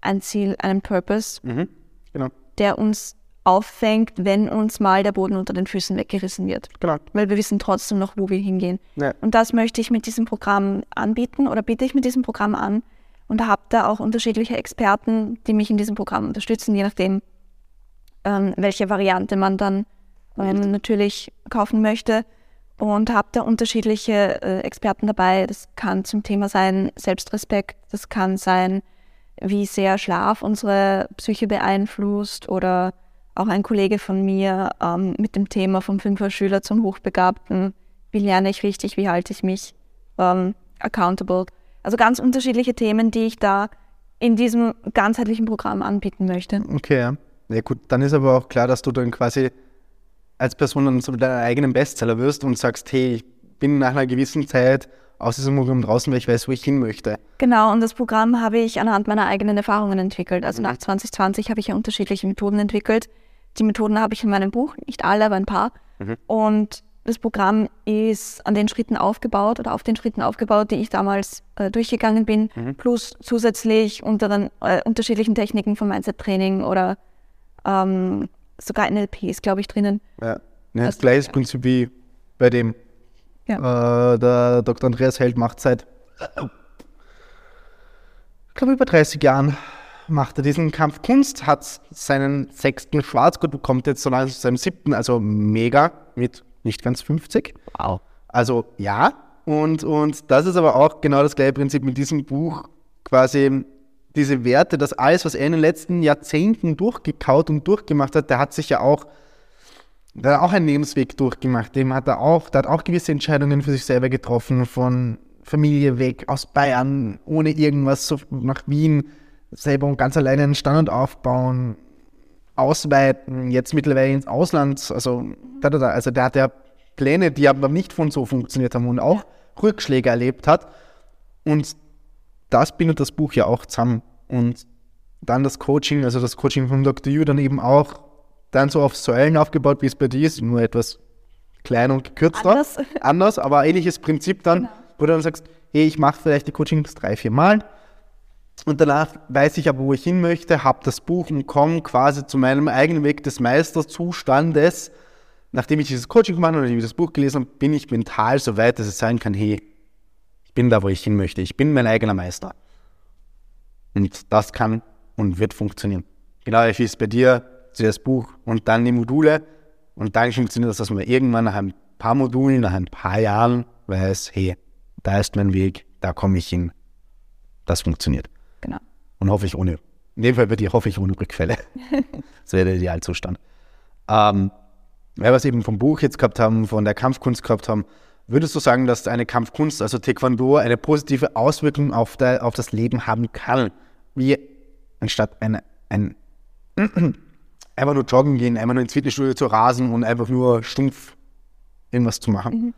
ein Ziel, einen Purpose, Mhm. Genau. der uns auffängt, wenn uns mal der Boden unter den Füßen weggerissen wird. Genau. Weil wir wissen trotzdem noch, wo wir hingehen. Ja. Und das möchte ich mit diesem Programm anbieten oder biete ich mit diesem Programm an und habe da auch unterschiedliche Experten, die mich in diesem Programm unterstützen, je nachdem, ähm, welche Variante man dann ähm, natürlich kaufen möchte. Und habe da unterschiedliche äh, Experten dabei. Das kann zum Thema sein Selbstrespekt, das kann sein wie sehr Schlaf unsere Psyche beeinflusst oder auch ein Kollege von mir ähm, mit dem Thema vom Fünfer-Schüler zum Hochbegabten. Wie lerne ich richtig, wie halte ich mich ähm, accountable? Also ganz unterschiedliche Themen, die ich da in diesem ganzheitlichen Programm anbieten möchte. Okay, ja. Ja gut, dann ist aber auch klar, dass du dann quasi als Person dann so deinen eigenen Bestseller wirst und sagst, hey, ich bin nach einer gewissen Zeit aus diesem Programm draußen, weil ich weiß, wo ich hin möchte. Genau, und das Programm habe ich anhand meiner eigenen Erfahrungen entwickelt. Also mhm. nach 2020 habe ich ja unterschiedliche Methoden entwickelt. Die Methoden habe ich in meinem Buch, nicht alle, aber ein paar. Mhm. Und das Programm ist an den Schritten aufgebaut oder auf den Schritten aufgebaut, die ich damals äh, durchgegangen bin, mhm. plus zusätzlich unter den äh, unterschiedlichen Techniken von Mindset-Training oder ähm, sogar NLP ist, glaube ich, drinnen. Ja, ja das gleiche Prinzip wie bei dem. Ja. Äh, der Dr. Andreas Held macht seit, ich glaube, über 30 Jahren macht er diesen Kampf. Kunst, hat seinen sechsten Schwarzgurt, bekommt jetzt so langsam seinem siebten, also mega mit nicht ganz 50. Wow. Also ja, und, und das ist aber auch genau das gleiche Prinzip mit diesem Buch, quasi diese Werte, das alles, was er in den letzten Jahrzehnten durchgekaut und durchgemacht hat, der hat sich ja auch, der hat auch einen Lebensweg durchgemacht, dem hat er auch, der hat auch gewisse Entscheidungen für sich selber getroffen, von Familie weg, aus Bayern, ohne irgendwas, so nach Wien, selber und ganz alleine einen Standort aufbauen, ausweiten, jetzt mittlerweile ins Ausland, also, da, da, da, also der hat ja Pläne, die aber nicht von so funktioniert haben und auch Rückschläge erlebt hat. Und das bindet das Buch ja auch zusammen. Und dann das Coaching, also das Coaching von Dr. Yu, dann eben auch dann so auf Säulen aufgebaut, wie es bei dir ist, nur etwas kleiner und gekürzter. Anders. Anders, aber ähnliches Prinzip dann, genau. wo du dann sagst, hey, ich mache vielleicht die Coaching bis drei, vier Mal und danach weiß ich aber, wo ich hin möchte, habe das Buch und komme quasi zu meinem eigenen Weg des Meisterzustandes. Nachdem ich dieses Coaching gemacht habe und ich das Buch gelesen habe, bin ich mental so weit, dass es sein kann, hey, ich bin da, wo ich hin möchte. Ich bin mein eigener Meister. Und das kann und wird funktionieren. Genau wie es bei dir, zuerst Buch und dann die Module. Und dann funktioniert das, dass man irgendwann nach ein paar Modulen, nach ein paar Jahren weiß, hey, da ist mein Weg, da komme ich hin. Das funktioniert. Und hoffe ich ohne, in dem Fall wird die hoffe ich ohne Rückfälle. das wäre der Idealzustand. Ähm, weil wir es eben vom Buch jetzt gehabt haben, von der Kampfkunst gehabt haben, würdest du sagen, dass eine Kampfkunst, also Taekwondo, eine positive Auswirkung auf, der, auf das Leben haben kann? Wie anstatt eine, ein, einfach nur joggen gehen, einfach nur ins Fitnessstudio zu rasen und einfach nur stumpf irgendwas zu machen? Mhm.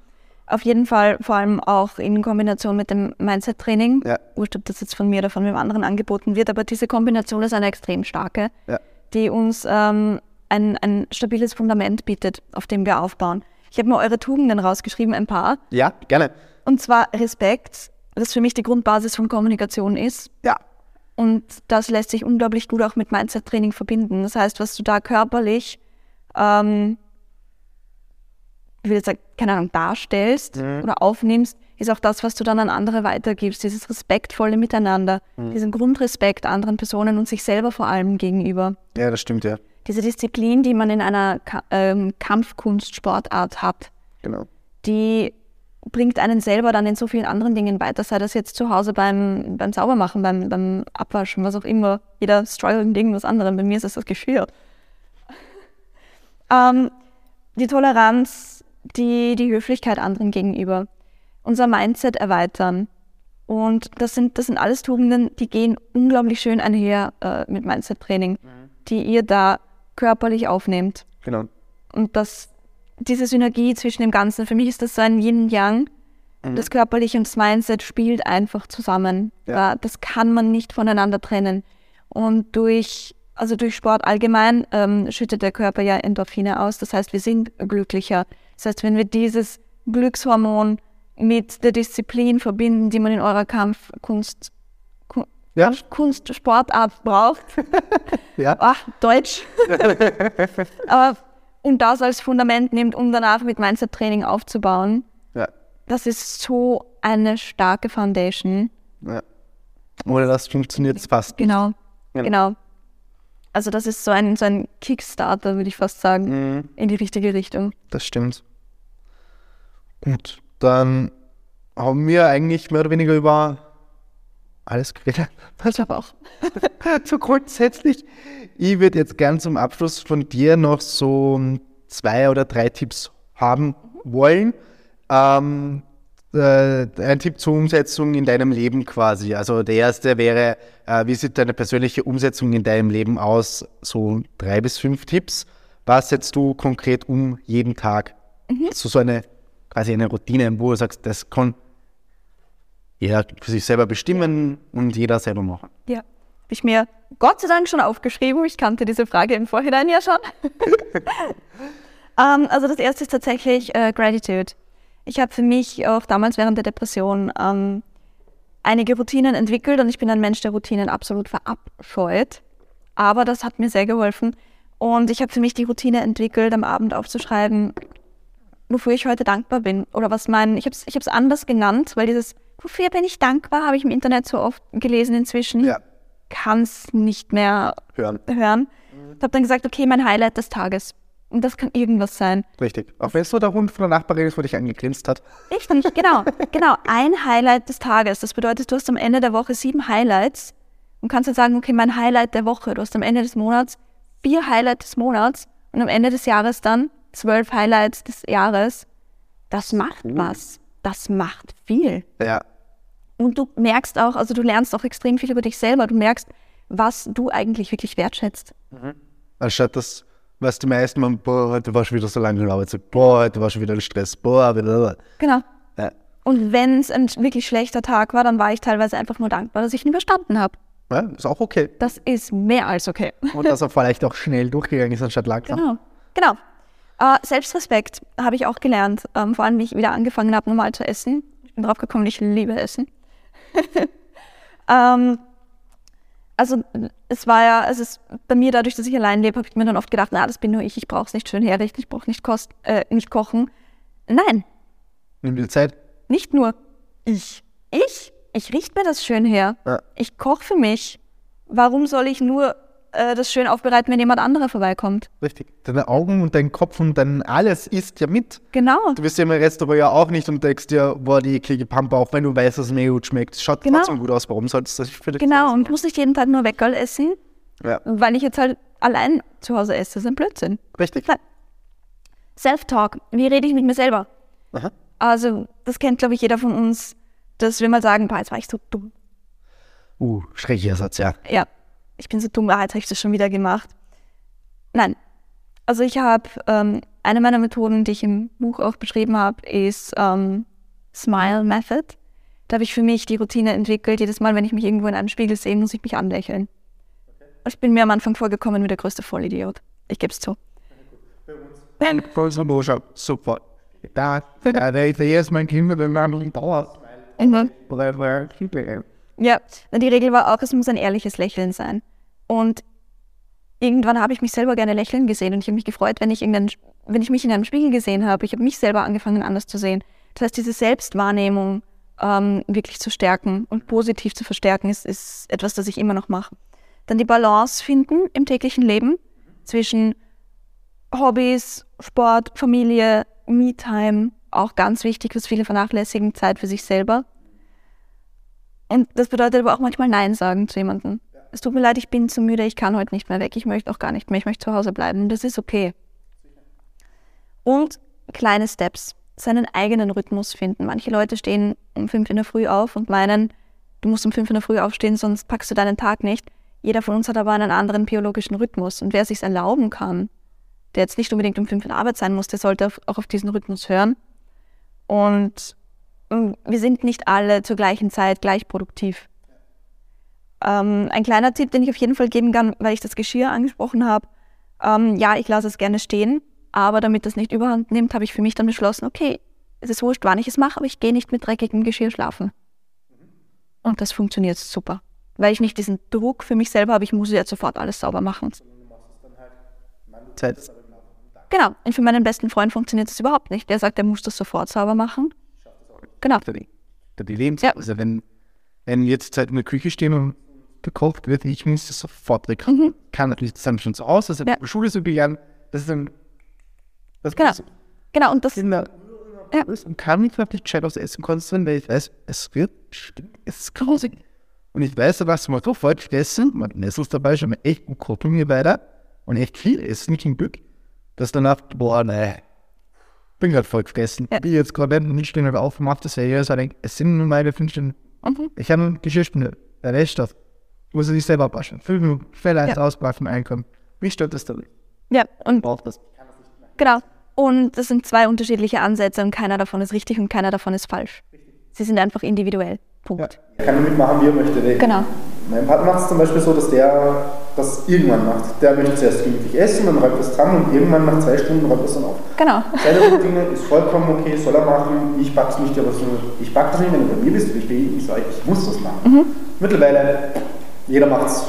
Auf jeden Fall, vor allem auch in Kombination mit dem Mindset-Training. Ja. Wurscht, ob das jetzt von mir oder von einem anderen angeboten wird, aber diese Kombination ist eine extrem starke, ja. die uns ähm, ein, ein stabiles Fundament bietet, auf dem wir aufbauen. Ich habe mir eure Tugenden rausgeschrieben, ein paar. Ja, gerne. Und zwar Respekt, das für mich die Grundbasis von Kommunikation ist. Ja. Und das lässt sich unglaublich gut auch mit Mindset-Training verbinden. Das heißt, was du da körperlich ähm, ich will jetzt sagen, keine Ahnung, darstellst mhm. oder aufnimmst, ist auch das, was du dann an andere weitergibst. Dieses respektvolle Miteinander, mhm. diesen Grundrespekt anderen Personen und sich selber vor allem gegenüber. Ja, das stimmt, ja. Diese Disziplin, die man in einer Ka ähm, Kampfkunstsportart hat, genau. die bringt einen selber dann in so vielen anderen Dingen weiter, sei das jetzt zu Hause beim, beim Saubermachen, beim, beim Abwaschen, was auch immer. Jeder struggelt mit irgendwas anderem. Bei mir ist es das Geschirr. ähm, die Toleranz die, die Höflichkeit anderen gegenüber, unser Mindset erweitern. Und das sind, das sind alles Tugenden, die gehen unglaublich schön einher äh, mit Mindset-Training, mhm. die ihr da körperlich aufnehmt. Genau. Und das, diese Synergie zwischen dem Ganzen, für mich ist das so ein Yin-Yang. Mhm. Das Körperliche und das Mindset spielt einfach zusammen. Ja. Das kann man nicht voneinander trennen. Und durch, also durch Sport allgemein ähm, schüttet der Körper ja Endorphine aus. Das heißt, wir sind glücklicher. Das heißt, wenn wir dieses Glückshormon mit der Disziplin verbinden, die man in eurer Kampfkunst, ja. Kunst, Sportart braucht. ja. Ach, Deutsch. Aber und das als Fundament nimmt, um danach mit Mindset-Training aufzubauen. Ja. Das ist so eine starke Foundation. Ja. Ohne das funktioniert es fast. Genau. genau. Genau. Also das ist so ein, so ein Kickstarter, würde ich fast sagen, mhm. in die richtige Richtung. Das stimmt. Gut, dann haben wir eigentlich mehr oder weniger über Alles geredet. Ich glaube auch. so grundsätzlich. Ich würde jetzt gern zum Abschluss von dir noch so zwei oder drei Tipps haben wollen. Ähm, äh, ein Tipp zur Umsetzung in deinem Leben quasi. Also der erste wäre, äh, wie sieht deine persönliche Umsetzung in deinem Leben aus? So drei bis fünf Tipps. Was setzt du konkret um jeden Tag? Mhm. So, so eine quasi eine Routine, wo du sagst, das kann jeder für sich selber bestimmen und jeder selber machen. Ja, habe ich mir Gott sei Dank schon aufgeschrieben. Ich kannte diese Frage im Vorhinein ja schon. um, ähm, also das erste ist tatsächlich äh, Gratitude. Ich habe für mich auch damals während der Depression ähm, einige Routinen entwickelt und ich bin ein Mensch, der Routinen absolut verabscheut. Aber das hat mir sehr geholfen. Und ich habe für mich die Routine entwickelt, am Abend aufzuschreiben, wofür ich heute dankbar bin. Oder was mein, ich habe es ich anders genannt, weil dieses, wofür bin ich dankbar, habe ich im Internet so oft gelesen inzwischen. Ja. Kann es nicht mehr hören. hören. Ich habe dann gesagt, okay, mein Highlight des Tages. Und das kann irgendwas sein. Richtig. Auch wenn es nur der Hund von der Nachbarin ist, wo dich angegrinst hat. Richtig, genau. genau. Ein Highlight des Tages. Das bedeutet, du hast am Ende der Woche sieben Highlights und kannst dann sagen, okay, mein Highlight der Woche. Du hast am Ende des Monats vier Highlights des Monats und am Ende des Jahres dann zwölf Highlights des Jahres. Das macht was. Das macht viel. Ja. Und du merkst auch, also du lernst auch extrem viel über dich selber. Du merkst, was du eigentlich wirklich wertschätzt. Mhm. Anstatt das was die meisten machen, boah, heute war schon wieder so lange Arbeit, boah, heute war schon wieder ein Stress, boah, wieder. Genau. Ja. Und wenn es ein wirklich schlechter Tag war, dann war ich teilweise einfach nur dankbar, dass ich ihn überstanden habe. Ja, ist auch okay. Das ist mehr als okay. Und dass er vielleicht auch schnell durchgegangen ist, anstatt langsam. Genau. Genau. Äh, Selbstrespekt habe ich auch gelernt, ähm, vor allem, wie ich wieder angefangen habe, normal zu essen. Ich bin drauf gekommen, ich liebe Essen. ähm, also es war ja, es ist bei mir dadurch, dass ich allein lebe, habe ich mir dann oft gedacht, na, das bin nur ich, ich brauche es nicht schön herrichten, ich brauche nicht, kost, äh, nicht kochen. Nein. Nimm dir Zeit. Nicht nur ich. Ich? Ich richte mir das schön her. Ja. Ich koche für mich. Warum soll ich nur äh, das schön aufbereiten, wenn jemand anderer vorbeikommt. Richtig. Deine Augen und dein Kopf und dein alles isst ja mit. Genau. Du wirst ja im Restaurant ja auch nicht und denkst dir, boah, die eklige Pampe, auch wenn du weißt, dass es mir gut schmeckt. Schaut genau. trotzdem gut aus. Warum solltest du das für dich Genau, und muss nicht jeden Tag nur Weckerl essen, ja. weil ich jetzt halt allein zu Hause esse. Das ist ein Blödsinn. Richtig. Self-Talk. Wie rede ich mit mir selber? Aha. Also, das kennt, glaube ich, jeder von uns, dass wir mal sagen, boah, jetzt war ich so dumm. Uh, schrecklicher Satz, ja. Ja, ich bin so dumm, ah, jetzt habe ich das schon wieder gemacht. Nein. Also ich habe, ähm, eine meiner Methoden, die ich im Buch auch beschrieben habe, ist ähm, Smile Method. Da habe ich für mich die Routine entwickelt. Jedes Mal, wenn ich mich irgendwo in einem Spiegel sehe, muss ich mich anlächeln. Und ich bin mir am Anfang vorgekommen wie der größte Vollidiot. Ich gebe es zu. Super. Da, da, da ist mein Kind mit dem Namen Dauer. Ja, die Regel war auch, es muss ein ehrliches Lächeln sein. Und irgendwann habe ich mich selber gerne lächeln gesehen und ich habe mich gefreut, wenn ich, wenn ich mich in einem Spiegel gesehen habe. Ich habe mich selber angefangen, anders zu sehen. Das heißt, diese Selbstwahrnehmung ähm, wirklich zu stärken und positiv zu verstärken, ist, ist etwas, das ich immer noch mache. Dann die Balance finden im täglichen Leben zwischen Hobbys, Sport, Familie, Me-Time, auch ganz wichtig, was viele vernachlässigen, Zeit für sich selber. Und das bedeutet aber auch manchmal Nein sagen zu jemandem. Es tut mir leid, ich bin zu müde, ich kann heute nicht mehr weg, ich möchte auch gar nicht mehr, ich möchte zu Hause bleiben. Das ist okay. Und kleine Steps, seinen eigenen Rhythmus finden. Manche Leute stehen um fünf in der Früh auf und meinen, du musst um fünf in der Früh aufstehen, sonst packst du deinen Tag nicht. Jeder von uns hat aber einen anderen biologischen Rhythmus. Und wer sich erlauben kann, der jetzt nicht unbedingt um fünf in der Arbeit sein muss, der sollte auch auf diesen Rhythmus hören. Und wir sind nicht alle zur gleichen Zeit gleich produktiv. Ähm, ein kleiner Tipp, den ich auf jeden Fall geben kann, weil ich das Geschirr angesprochen habe. Ähm, ja, ich lasse es gerne stehen, aber damit das nicht überhand nimmt, habe ich für mich dann beschlossen, okay, es ist wurscht, wann ich es mache, aber ich gehe nicht mit dreckigem Geschirr schlafen. Und das funktioniert super, weil ich nicht diesen Druck für mich selber habe, ich muss jetzt sofort alles sauber machen. Genau, und für meinen besten Freund funktioniert das überhaupt nicht. Der sagt, er muss das sofort sauber machen. Genau. Die Lebens ja. Also wenn, wenn jetzt Zeit in der Küche stehen und gekocht wird, ich muss das sofort weg. Mhm. Kann natürlich das dann schon zu Hause, das ist ja. Schule so gelernt, das ist dann das genau. genau, und das Kinder ja. ist und kann nicht wirklich gescheit aufs Essen konzentrieren, weil ich weiß, es wird stimmt, es ist grausig. Und ich weiß, was man so falsch essen, man uns dabei schon mal echt gut kochen hier weiter und echt viel essen, nicht im Glück, dass danach, boah, ne, bin gerade voll gefressen. Ja. Bin jetzt gerade nicht stehen auf, mach das Serie, so denke, es sind nur meine fünf Stunden. Mhm. Ich habe Geschirrspüler, der wäscht das. Muss sich selber waschen. Fünf Minuten, Fell eins Ja. ausbrachen, einkommen. Wie stört das dann? Ja, und Braucht das? genau. Und das sind zwei unterschiedliche Ansätze und keiner davon ist richtig und keiner davon ist falsch. Sie sind einfach individuell. Punkt. Er kann damit machen, wie er möchte. Der- Genau. Mein Partner macht es zum Beispiel so, dass der das irgendwann macht. Der möchte zuerst gemütlich essen, dann räumt er es dran und irgendwann nach zwei Stunden räumt er es dann auf. Genau. Seine Routine ist vollkommen okay, soll er machen. Ich pack's nicht, aber so, ich pack das nicht, wenn du bei mir bist, ich, bin- ich sage, ich muss das machen. Mittlerweile, jeder macht's.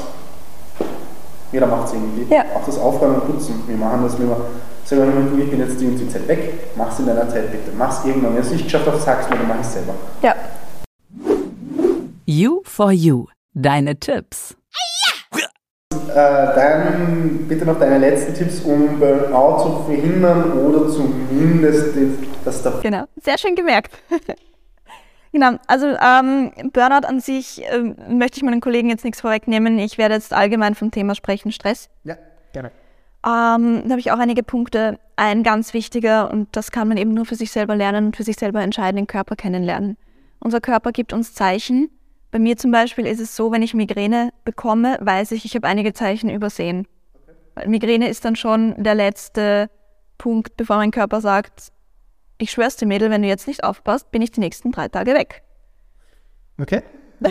Jeder macht's irgendwie. Ja. Auch das Aufräumen und Putzen. Wir machen das, wir wir, du, ich bin jetzt die und die Zeit weg, mach's in deiner Zeit bitte. Mach's irgendwann. Wenn du es nicht geschafft hast, sag's mir, dann mach ich's selber. Ja. You for You. Deine Tipps. Äh, dann bitte noch deine letzten Tipps, um Burnout zu verhindern oder zumindest, dass der Genau, sehr schön gemerkt. genau, also ähm, Burnout an sich ähm, möchte ich meinen Kollegen jetzt nichts vorwegnehmen. Ich werde jetzt allgemein vom Thema sprechen, Stress. Ja, gerne. Ähm, da habe ich auch einige Punkte. Ein ganz wichtiger, und das kann man eben nur für sich selber lernen und für sich selber entscheiden, den Körper kennenlernen. Unser Körper gibt uns Zeichen. Bei mir zum Beispiel ist es so, wenn ich Migräne bekomme, weiß ich, ich habe einige Zeichen übersehen. Weil Migräne ist dann schon der letzte Punkt, bevor mein Körper sagt, ich schwör's dir, Mädel, wenn du jetzt nicht aufpasst, bin ich die nächsten drei Tage weg. Okay.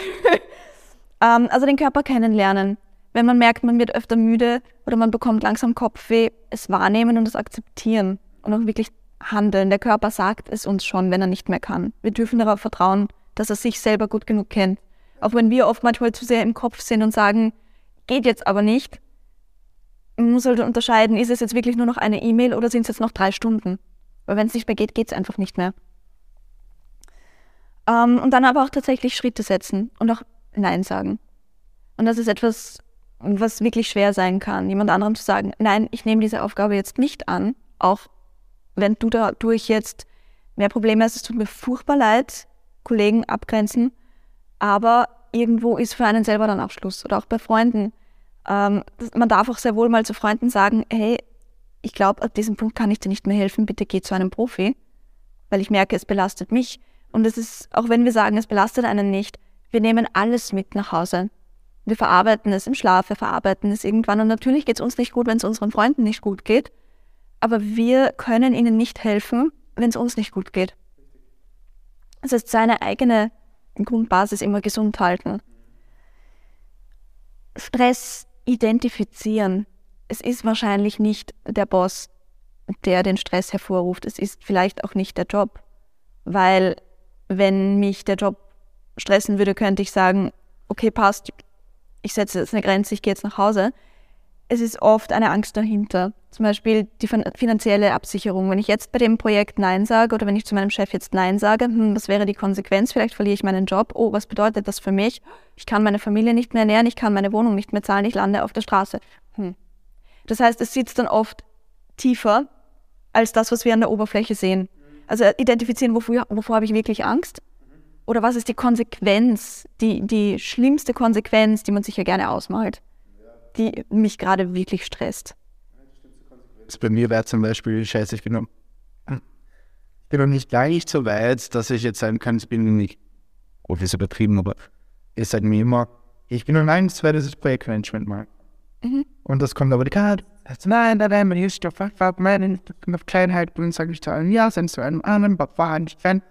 Ähm, also den Körper kennenlernen. Wenn man merkt, man wird öfter müde oder man bekommt langsam Kopfweh, es wahrnehmen und es akzeptieren und auch wirklich handeln. Der Körper sagt es uns schon, wenn er nicht mehr kann. Wir dürfen darauf vertrauen, dass er sich selber gut genug kennt. Auch wenn wir oft manchmal zu sehr im Kopf sind und sagen, geht jetzt aber nicht. Man muss halt unterscheiden, ist es jetzt wirklich nur noch eine E-Mail oder sind es jetzt noch drei Stunden? Weil wenn es nicht mehr geht, geht es einfach nicht mehr. Ähm, und dann aber auch tatsächlich Schritte setzen und auch Nein sagen. Und das ist etwas, was wirklich schwer sein kann, jemand anderem zu sagen, nein, ich nehme diese Aufgabe jetzt nicht an, auch wenn du dadurch jetzt mehr Probleme hast, es tut mir furchtbar leid, Kollegen abgrenzen, aber irgendwo ist für einen selber dann auch Schluss oder auch bei Freunden. Ähm, man darf auch sehr wohl mal zu Freunden sagen, hey, ich glaube, ab diesem Punkt kann ich dir nicht mehr helfen, bitte geh zu einem Profi, weil ich merke, es belastet mich. Und es ist, auch wenn wir sagen, es belastet einen nicht, wir nehmen alles mit nach Hause. Wir verarbeiten es im Schlaf, wir verarbeiten es irgendwann. Und natürlich geht es uns nicht gut, wenn es unseren Freunden nicht gut geht. Aber wir können ihnen nicht helfen, wenn es uns nicht gut geht. Das heißt, seine eigene Grundbasis immer gesund halten. Stress identifizieren. Es ist wahrscheinlich nicht der Boss, der den Stress hervorruft. Es ist vielleicht auch nicht der Job. Weil wenn mich der Job stressen würde, könnte ich sagen, okay, passt, ich setze jetzt eine Grenze, ich gehe jetzt nach Hause. Es ist oft eine Angst dahinter. Zum Beispiel die fin- finanzielle Absicherung. Wenn ich jetzt bei dem Projekt Nein sage oder wenn ich zu meinem Chef jetzt Nein sage, hm, was wäre die Konsequenz? Vielleicht verliere ich meinen Job. Oh, was bedeutet das für mich? Ich kann meine Familie nicht mehr ernähren, ich kann meine Wohnung nicht mehr zahlen, ich lande auf der Straße. Hm. Das heißt, es sitzt dann oft tiefer als das, was wir an der Oberfläche sehen. Also identifizieren, wofür, wovor habe ich wirklich Angst? Oder was ist die Konsequenz, die, die schlimmste Konsequenz, die man sich ja gerne ausmalt, die mich gerade wirklich stresst? Bei mir wäre zum Beispiel, scheiße, ich bin noch, ich bin noch nicht gar nicht so weit, dass ich jetzt sagen kann, ich bin nicht, oh, das ist übertrieben, aber ist halt mir immer, ich bin noch ein zweites Projektmanagement mal. Und das kommt aber die Karte, also, nein, nein, nein, man ist doch auf Kleinheit und sage ich zu einem, ja, sind zu einem anderen, war nicht Fan.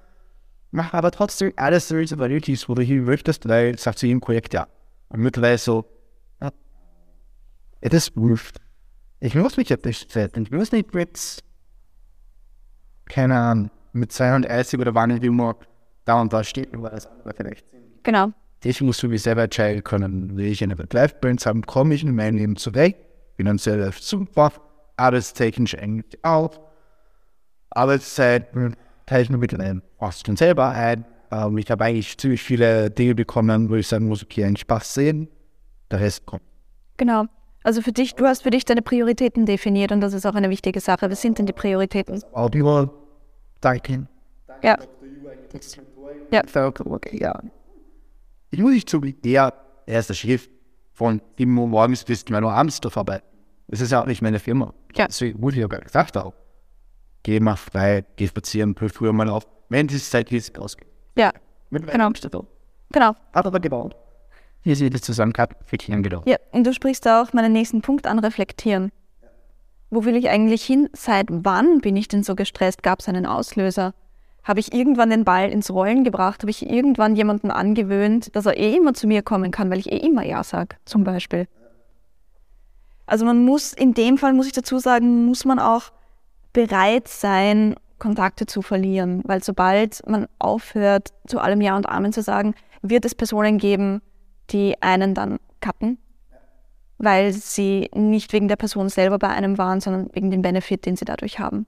Mach aber trotzdem alles so, was du möchtest, weil sagt zu jedem Projekt ja. Und mittlerweile so, es ist wurscht. Ich muss mich jetzt nicht setzen. Ich muss nicht mit, keine Ahnung, mit 32 oder wann ich immer da und da steht, über das andere vielleicht. Genau. Ich muss für mich selber entscheiden können, will ich eine Work-Life-Balance haben, komme ich in meinem Leben zurecht, finanziell super, arbeitstechnisch eigentlich auch, Arbeitszeit hm, teile ich nur mit einem Osten selber ein. Ähm, ich habe eigentlich ziemlich viele Dinge bekommen, wo ich sagen muss, okay, einen Spaß sehen, der Rest kommt. Genau. Also für dich, du hast für dich deine Prioritäten definiert und das ist auch eine wichtige Sache. Was sind denn die Prioritäten? Audio, danke. Ja. Ja. Ja. Ich muss nicht zugeben, er, er ist der Chef von 7 Uhr morgens bis 9 Uhr abends da vorbei. Das ist ja auch nicht meine Firma. Ja. Deswegen muss ich ja gar nicht gesagt auch. Geh mal frei, geh spazieren, hör früher mal auf. Wenn die Zeit ist, ausgeht. Ja, Mittlerweile genau. Genau. Hat aber gebaut. Hier sieht es zusammen gehabt, wirklich angedacht. Ja, und du sprichst auch meinen nächsten Punkt an, reflektieren. Wo will ich eigentlich hin? Seit wann bin ich denn so gestresst? Gab es einen Auslöser? Habe ich irgendwann den Ball ins Rollen gebracht? Habe ich irgendwann jemanden angewöhnt, dass er eh immer zu mir kommen kann, weil ich eh immer Ja sage, zum Beispiel? Also man muss, in dem Fall muss ich dazu sagen, muss man auch bereit sein, Kontakte zu verlieren. Weil sobald man aufhört, zu allem Ja und Amen zu sagen, wird es Personen geben, die einen dann cutten, weil sie nicht wegen der Person selber bei einem waren, sondern wegen dem Benefit, den sie dadurch haben.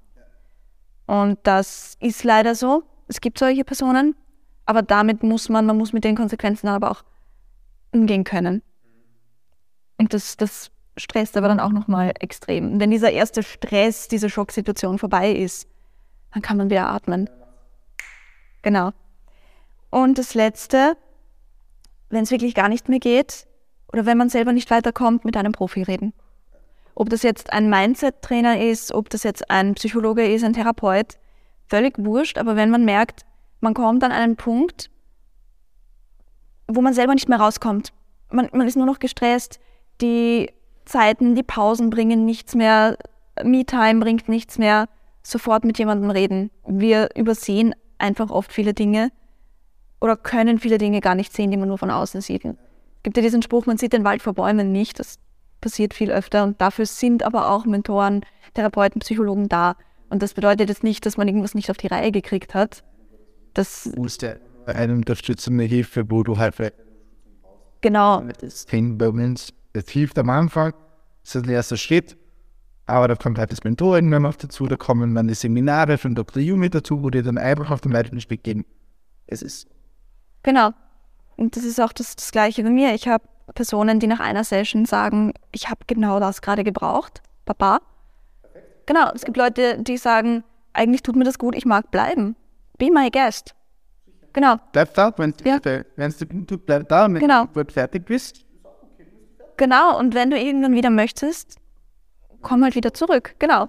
Und das ist leider so. Es gibt solche Personen, aber damit muss man, man muss mit den Konsequenzen aber auch umgehen können. Und das, das stresst aber dann auch nochmal extrem. Und wenn dieser erste Stress, diese Schocksituation vorbei ist, dann kann man wieder atmen. Genau. Und das Letzte, wenn es wirklich gar nicht mehr geht oder wenn man selber nicht weiterkommt, mit einem Profi reden. Ob das jetzt ein Mindset-Trainer ist, ob das jetzt ein Psychologe ist, ein Therapeut, völlig wurscht. Aber wenn man merkt, man kommt an einen Punkt, wo man selber nicht mehr rauskommt, man, man ist nur noch gestresst, die Zeiten, die Pausen bringen nichts mehr, Me-Time bringt nichts mehr, sofort mit jemandem reden. Wir übersehen einfach oft viele Dinge oder können viele Dinge gar nicht sehen, die man nur von außen sieht. Es gibt ja diesen Spruch, man sieht den Wald vor Bäumen nicht. Das passiert viel öfter und dafür sind aber auch Mentoren, Therapeuten, Psychologen da. Und das bedeutet jetzt nicht, dass man irgendwas nicht auf die Reihe gekriegt hat. Das, Du musst ja eine unterstützende Hilfe, wo du halt vielleicht genau, das hilft am Anfang, das ist der erste Schritt, aber da kommt halt das Mentoring noch dazu, da kommen dann die Seminare von Dr. Yu mit dazu, wo die dann einfach auf den weiteren Schritt gehen. Es ist genau. Und das ist auch das, das Gleiche bei mir. Ich habe Personen, die nach einer Session sagen, ich habe genau das gerade gebraucht, Papa. Genau, es gibt Leute, die sagen, eigentlich tut mir das gut, ich mag bleiben. Be my guest. Genau, bleib da, wenn Ja. wenn du du bleib da, wenn Genau. du fertig bist. Genau, und wenn du irgendwann wieder möchtest, komm halt wieder zurück. Genau.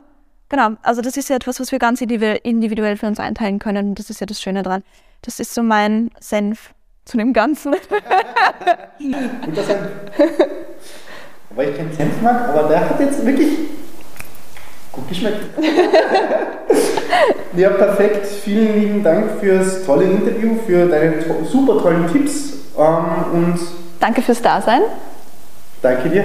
Genau. Also das ist ja etwas, was wir ganz individu- individuell für uns einteilen können. Und das ist ja das Schöne dran. Das ist so mein Senf zu dem Ganzen. Guter Senf. Wobei ich keinen Senf mag, aber der hat jetzt wirklich gut geschmeckt. ja, perfekt. Vielen lieben Dank fürs tolle Interview, für deine to super tollen Tipps ähm, und Danke fürs Dasein. danke dir.